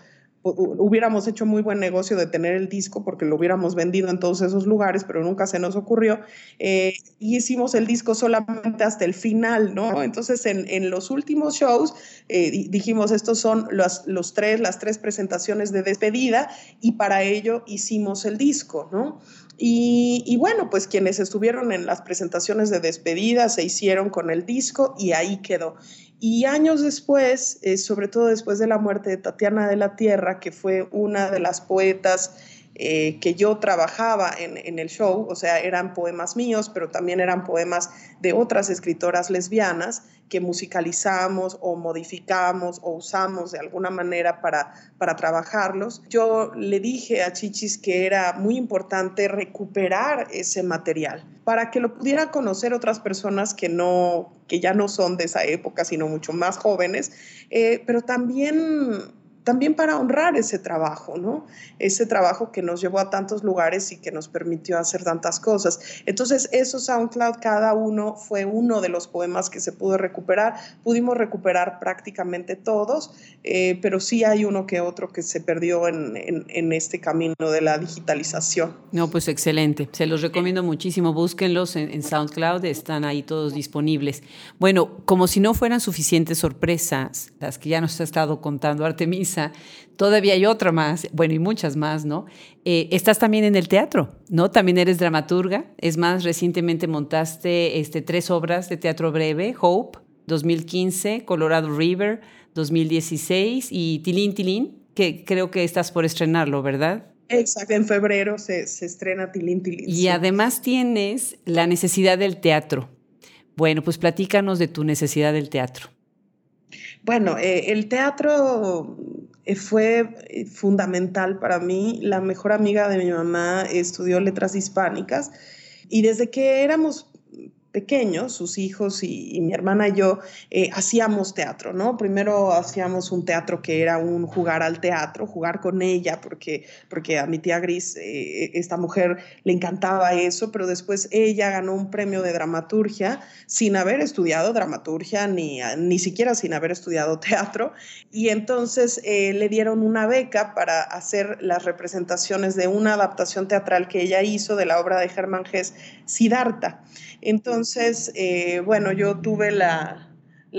hubiéramos hecho muy buen negocio de tener el disco porque lo hubiéramos vendido en todos esos lugares, pero nunca se nos ocurrió. Eh, y hicimos el disco solamente hasta el final, ¿no? Entonces en, los últimos shows eh, dijimos, estos son los, los tres, las tres presentaciones de despedida y para ello hicimos el disco, ¿no? Y, bueno, pues quienes estuvieron en las presentaciones de despedida se hicieron con el disco y ahí quedó. Y años después, eh, sobre todo después de la muerte de Tatiana de la Tierra, que fue una de las poetas eh, que yo trabajaba en, el show, o sea, eran poemas míos, pero también eran poemas de otras escritoras lesbianas que musicalizamos o modificamos o usamos de alguna manera para, para trabajarlos. Yo le dije a Chichis que era muy importante recuperar ese material para que lo pudieran conocer otras personas que, no, que ya no son de esa época, sino mucho más jóvenes, eh, pero también también para honrar ese trabajo, ¿no? Ese trabajo que nos llevó a tantos lugares y que nos permitió hacer tantas cosas. Entonces, eso SoundCloud, cada uno fue uno de los poemas que se pudo recuperar. Pudimos recuperar prácticamente todos, eh, pero sí hay uno que otro que se perdió en, en, este camino de la digitalización. No, pues excelente. Se los recomiendo muchísimo. Búsquenlos en, en SoundCloud, están ahí todos disponibles. Bueno, como si no fueran suficientes sorpresas, las que ya nos ha estado contando Todavía hay otra más, bueno, y muchas más, ¿no? Eh, estás también en el teatro, ¿no? También eres dramaturga. Es más, recientemente montaste este, tres obras de teatro breve, Hope, 2015, Colorado River, 2016 y Tilín Tilín, que creo que estás por estrenarlo, ¿verdad? Exacto, en febrero se, estrena Tilín Tilín. Y además tienes la necesidad del teatro. Bueno, pues platícanos de tu necesidad del teatro. Bueno, eh, el teatro eh, fue eh, fundamental para mí. La mejor amiga de mi mamá estudió letras hispánicas y desde que éramos pequeños, sus hijos y, mi hermana y yo, eh, hacíamos teatro, ¿no? Primero hacíamos un teatro que era un jugar al teatro, jugar con ella, porque, porque a mi tía Gris, eh, esta mujer, le encantaba eso, pero después ella ganó un premio de dramaturgia sin haber estudiado dramaturgia, ni, ni siquiera sin haber estudiado teatro, y entonces eh, le dieron una beca para hacer las representaciones de una adaptación teatral que ella hizo de la obra de Germán Gess, Siddhartha. Entonces, eh, bueno, yo tuve la,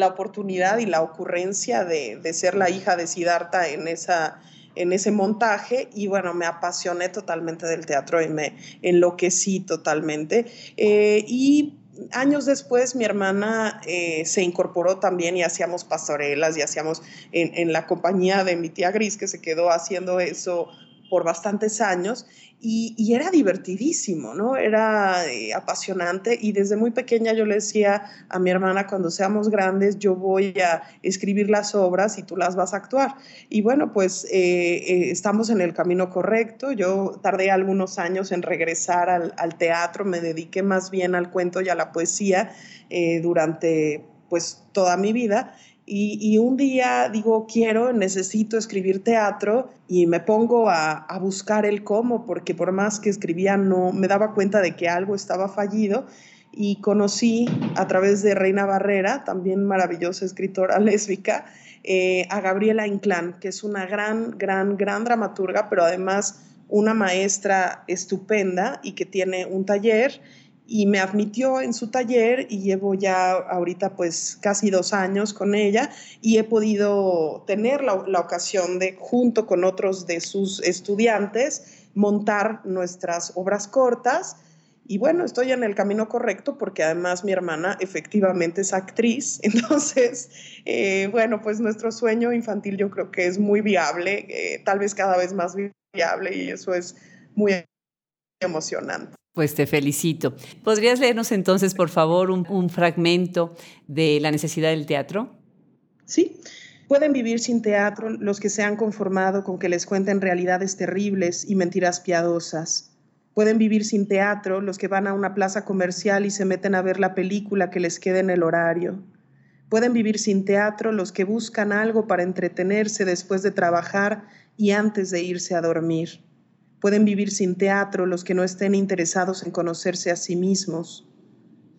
oportunidad y la ocurrencia de, ser la hija de Siddhartha en, esa, en ese montaje y bueno, me apasioné totalmente del teatro y me enloquecí totalmente. Eh, y años después mi hermana eh, se incorporó también y hacíamos pastorelas y hacíamos en, en, la compañía de mi tía Gris que se quedó haciendo eso por bastantes años y, era divertidísimo, ¿no? Era eh, apasionante y desde muy pequeña yo le decía a mi hermana, cuando seamos grandes, yo voy a escribir las obras y tú las vas a actuar. Y bueno, pues eh, eh, estamos en el camino correcto. Yo tardé algunos años en regresar al, al teatro, me dediqué más bien al cuento y a la poesía durante pues toda mi vida y, un día digo, quiero, necesito escribir teatro y me pongo a, buscar el cómo, porque por más que escribía no me daba cuenta de que algo estaba fallido y conocí a través de Reina Barrera, también maravillosa escritora [laughs] lésbica, eh, a Gabriela Inclán, que es una gran, gran, gran dramaturga, pero además una maestra estupenda y que tiene un taller y me admitió en su taller y llevo ya ahorita pues casi dos años con ella y he podido tener la, ocasión de junto con otros de sus estudiantes montar nuestras obras cortas y bueno, estoy en el camino correcto porque además mi hermana efectivamente es actriz, [laughs] entonces, eh, bueno, pues nuestro sueño infantil yo creo que es muy viable, eh, tal vez cada vez más viable y eso es muy emocionante. Pues te felicito. ¿Podrías leernos entonces, por favor, un, fragmento de la necesidad del teatro? Sí. Pueden vivir sin teatro los que se han conformado con que les cuenten realidades terribles y mentiras piadosas. Pueden vivir sin teatro los que van a una plaza comercial y se meten a ver la película que les quede en el horario. Pueden vivir sin teatro los que buscan algo para entretenerse después de trabajar y antes de irse a dormir. Pueden vivir sin teatro los que no estén interesados en conocerse a sí mismos.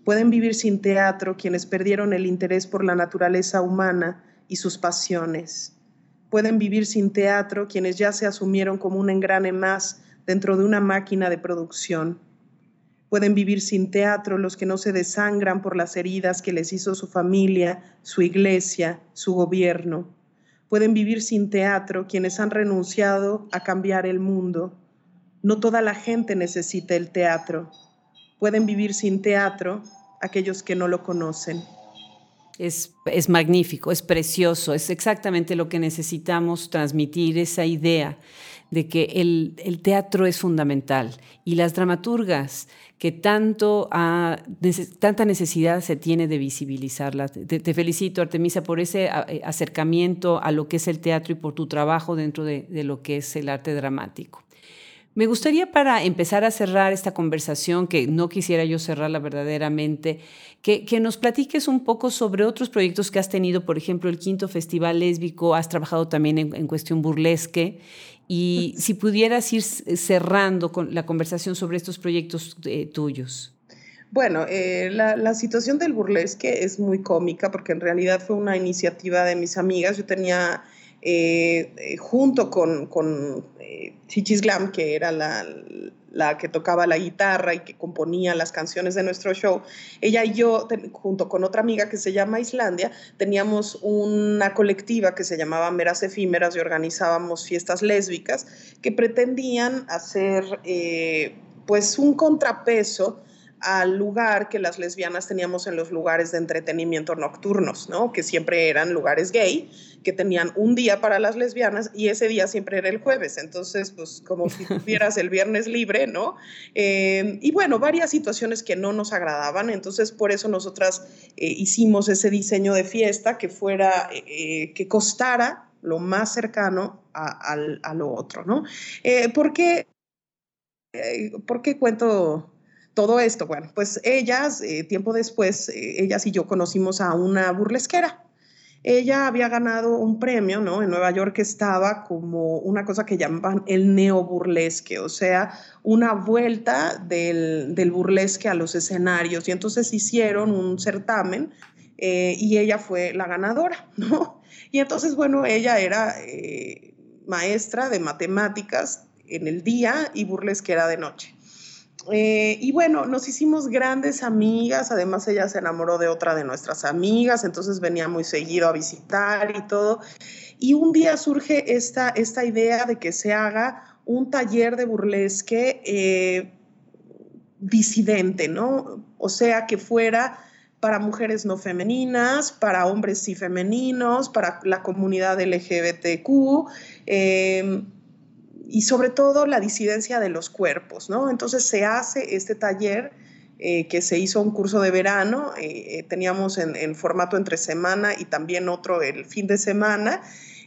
Pueden vivir sin teatro quienes perdieron el interés por la naturaleza humana y sus pasiones. Pueden vivir sin teatro quienes ya se asumieron como un engrane más dentro de una máquina de producción. Pueden vivir sin teatro los que no se desangran por las heridas que les hizo su familia, su iglesia, su gobierno. Pueden vivir sin teatro quienes han renunciado a cambiar el mundo no toda la gente necesita el teatro. Pueden vivir sin teatro aquellos que no lo conocen. Es, es, magnífico, es precioso, es exactamente lo que necesitamos transmitir, esa idea de que el, el teatro es fundamental y las dramaturgas que tanto tanta necesidad se tiene de visibilizarla. Te, te, felicito, Artemisa, por ese eh, acercamiento a lo que es el teatro y por tu trabajo dentro de, de lo que es el arte dramático. Me gustaría para empezar a cerrar esta conversación, que no quisiera yo cerrarla verdaderamente, que, nos platiques un poco sobre otros proyectos que has tenido, por ejemplo, el quinto Festival Lésbico, has trabajado también en, cuestión burlesque, y [laughs] si pudieras ir cerrando con la conversación sobre estos proyectos eh, tuyos. Bueno, eh, la, situación del burlesque es muy cómica porque en realidad fue una iniciativa de mis amigas. Yo tenía eh, eh, junto con, con eh, Chichis Glam, que era la, la, que tocaba la guitarra y que componía las canciones de nuestro show, ella y yo, junto con otra amiga que se llama Islandia, teníamos una colectiva que se llamaba Meras Efímeras y organizábamos fiestas lésbicas que pretendían hacer pues un contrapeso al lugar que las lesbianas teníamos en los lugares de entretenimiento nocturnos, ¿no? Que siempre eran lugares gay, que tenían un día para las lesbianas y ese día siempre era el jueves. Entonces, pues como si [laughs] tuvieras el viernes libre, ¿no? Eh, y bueno, varias situaciones que no nos agradaban. Entonces, por eso nosotras eh, hicimos ese diseño de fiesta que fuera, eh, que costara lo más cercano a, lo otro, ¿no? ¿por, qué, ¿Por qué cuento todo esto, bueno, pues ellas, eh, tiempo después, eh, ellas y yo conocimos a una burlesquera. Ella había ganado un premio, ¿no? En Nueva York estaba como una cosa que llamaban el neoburlesque, o sea, una vuelta del, burlesque a los escenarios. Y entonces hicieron un certamen eh, y ella fue la ganadora, [laughs] ¿no? Y entonces, bueno, ella era maestra de matemáticas en el día y burlesquera de noche. Eh, y bueno, nos hicimos grandes amigas, además ella se enamoró de otra de nuestras amigas, entonces venía muy seguido a visitar y todo. Y un día surge esta, esta idea de que se haga un taller de burlesque eh, disidente, ¿no? O sea, que fuera para mujeres no femeninas, para hombres sí femeninos, para la comunidad LGBTQ. Eh, y sobre todo la disidencia de los cuerpos, ¿no? Entonces se hace este taller eh, que se hizo un curso de verano, eh, eh, teníamos en, formato entre semana y también otro el fin de semana,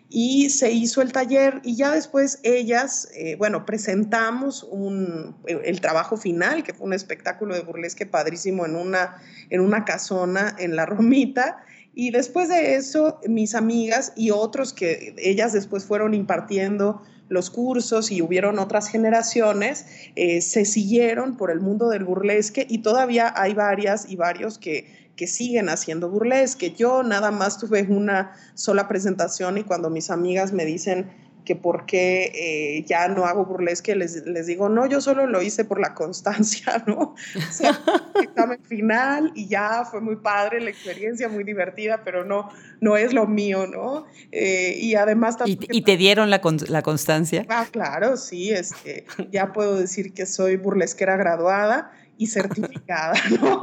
y se hizo el taller y ya después ellas, bueno, presentamos un, el trabajo final, que fue un espectáculo de burlesque padrísimo en una, en una casona en La Romita, y después de eso, mis amigas y otros que ellas después fueron impartiendo los cursos y hubieron otras generaciones, eh, se siguieron por el mundo del burlesque y todavía hay varias y varios que, que siguen haciendo burlesque. Yo nada más tuve una sola presentación y cuando mis amigas me dicen, que por qué eh, ya no hago burlesque, les, les, digo, no, yo solo lo hice por la constancia, [laughs] ¿no? O sea, [laughs] examen final y ya fue muy padre la experiencia, muy divertida, pero no, no es lo mío, ¿no? Eh, y además ¿Y, ¿Y, te dieron la, la constancia? Ah, claro, sí, este, ya puedo decir que soy burlesquera graduada y certificada, [laughs] ¿no?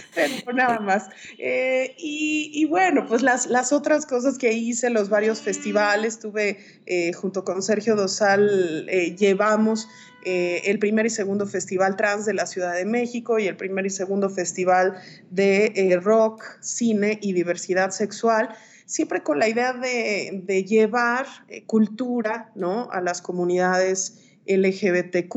[laughs] Pero nada más. Eh, y, bueno, pues las, las otras cosas que hice, los varios festivales, tuve eh, junto con Sergio Dosal, eh, llevamos el primer y segundo festival trans de la Ciudad de México y el primer y segundo festival de rock, cine y diversidad sexual siempre con la idea de, de llevar cultura ¿no? a las comunidades LGBTQ,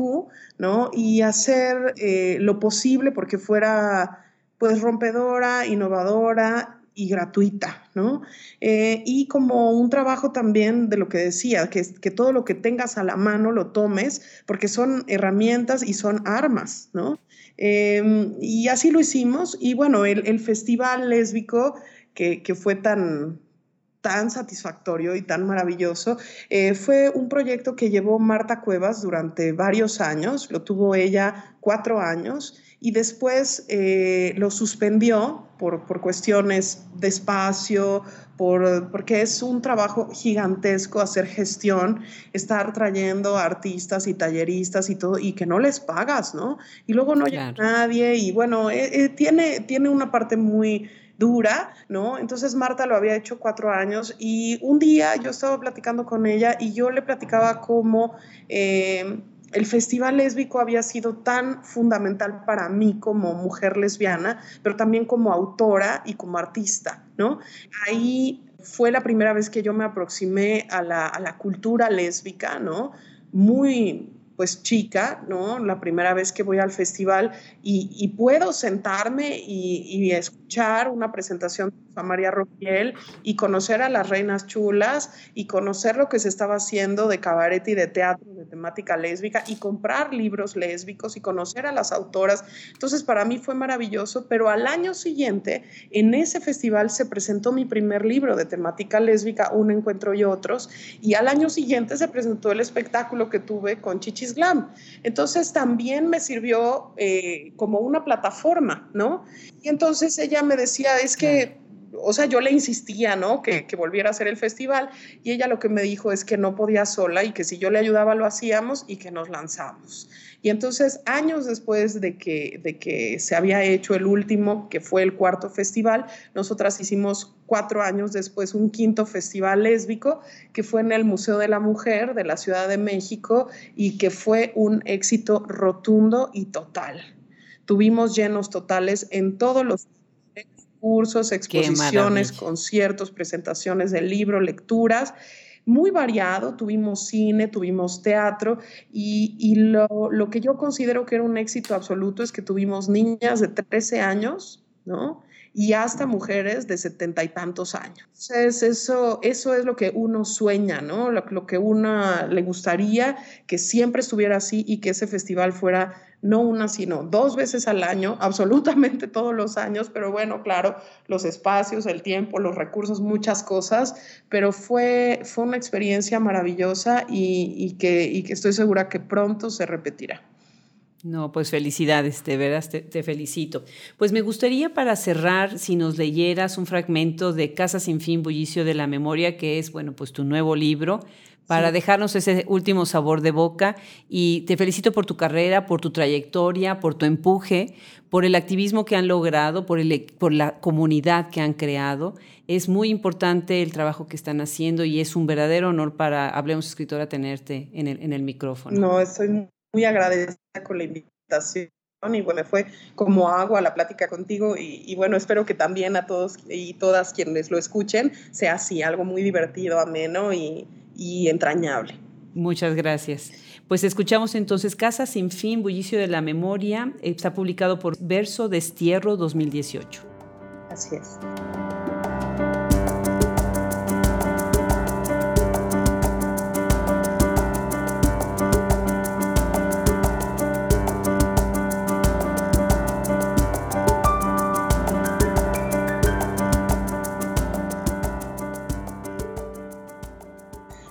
¿no? Y hacer lo posible porque fuera pues rompedora, innovadora y gratuita, ¿no? Eh, y como un trabajo también de lo que decía, que, que todo lo que tengas a la mano lo tomes, porque son herramientas y son armas, ¿no? Em, y así lo hicimos, y bueno, el, festival lésbico que, que fue tan, tan satisfactorio y tan maravilloso. Eh, fue un proyecto que llevó Marta Cuevas durante varios años, lo tuvo ella cuatro años y después eh, lo suspendió por, por, cuestiones de espacio, por, porque es un trabajo gigantesco hacer gestión, estar trayendo artistas y talleristas y todo, y que no les pagas, ¿no? Y luego no llega nadie, y bueno, eh, tiene, tiene una parte muy dura, ¿no? Entonces Marta lo había hecho cuatro años y un día yo estaba platicando con ella y yo le platicaba cómo eh, el festival lésbico había sido tan fundamental para mí como mujer lesbiana, pero también como autora y como artista, ¿no? Ahí fue la primera vez que yo me aproximé a la, cultura lésbica, ¿no? Muy pues chica, ¿no? La primera vez que voy al festival y, puedo sentarme y, escuchar una presentación de María Roquiel y conocer a las reinas chulas y conocer lo que se estaba haciendo de cabaret y de teatro de temática lésbica y comprar libros lésbicos y conocer a las autoras. Entonces, para mí fue maravilloso, pero al año siguiente, en ese festival se presentó mi primer libro de temática lésbica, Un Encuentro y Otros, y al año siguiente se presentó el espectáculo que tuve con Chichis Glam. Entonces también me sirvió eh, como una plataforma, ¿no? Y entonces ella me decía, es que o sea, yo le insistía, ¿no? Que, que, volviera a hacer el festival y ella lo que me dijo es que no podía sola y que si yo le ayudaba lo hacíamos y que nos lanzamos. Y entonces, años después de que, de que se había hecho el último, que fue el cuarto festival, nosotras hicimos cuatro años después un quinto festival lésbico que fue en el Museo de la Mujer de la Ciudad de México y que fue un éxito rotundo y total. Tuvimos llenos totales en todos los cursos, exposiciones, conciertos, presentaciones del libro, lecturas, muy variado, tuvimos cine, tuvimos teatro y, lo, lo, que yo considero que era un éxito absoluto es que tuvimos niñas de 13 años, ¿no? Y hasta mujeres de setenta y tantos años. Entonces, eso, eso es lo que uno sueña, ¿no? Lo, lo que uno le gustaría que siempre estuviera así y que ese festival fuera no una, sino dos veces al año, [laughs] absolutamente todos los años, pero bueno, claro, los espacios, el tiempo, los recursos, muchas cosas, pero fue, fue una experiencia maravillosa y, que, y que estoy segura que pronto se repetirá. No, pues felicidades, de veras te, te, felicito. Pues me gustaría para cerrar, si nos leyeras un fragmento de Casa sin fin, Bullicio de la Memoria, que es, bueno, pues tu nuevo libro, para dejarnos ese último sabor de boca. Y te felicito por tu carrera, por tu trayectoria, por tu empuje, por el activismo que han logrado, por, el, por la comunidad que han creado. Es muy importante el trabajo que están haciendo y es un verdadero honor para Hablemos Escritora tenerte en el, en el micrófono. No, estoy muy agradecida con la invitación y bueno, fue como agua la plática contigo y, bueno, espero que también a todos y todas quienes lo escuchen sea así, algo muy divertido, ameno y, y entrañable. Muchas gracias. Pues escuchamos entonces Casa sin fin, Bullicio de la Memoria, está publicado por Verso Destierro 2018. Así es.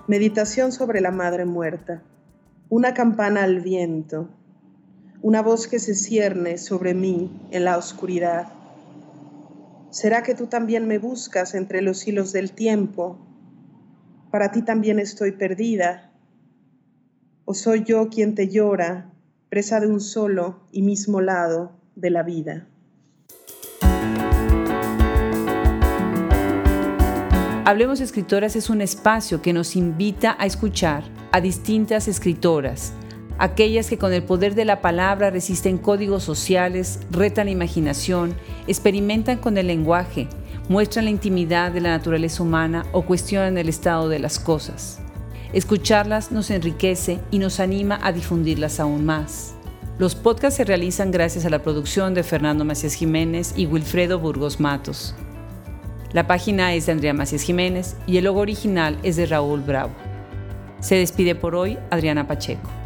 Meditación sobre la Madre Muerta. Una campana al viento. Una voz que se cierne sobre mí en la oscuridad. ¿Será que tú también me buscas entre los hilos del tiempo? Para ti también estoy perdida. ¿O soy yo quien te llora, presa de un solo y mismo lado de la vida? Hablemos Escritoras es un espacio que nos invita a escuchar a distintas escritoras, aquellas que con el poder de la palabra resisten códigos sociales, retan la imaginación, experimentan con el lenguaje, muestran la intimidad de la naturaleza humana o cuestionan el estado de las cosas. Escucharlas nos enriquece y nos anima a difundirlas aún más. Los podcasts se realizan gracias a la producción de Fernando Macías Jiménez y Wilfredo Burgos Matos. La página es de Andrea Macías Jiménez y el logo original es de Raúl Bravo. Se despide por hoy Adriana Pacheco.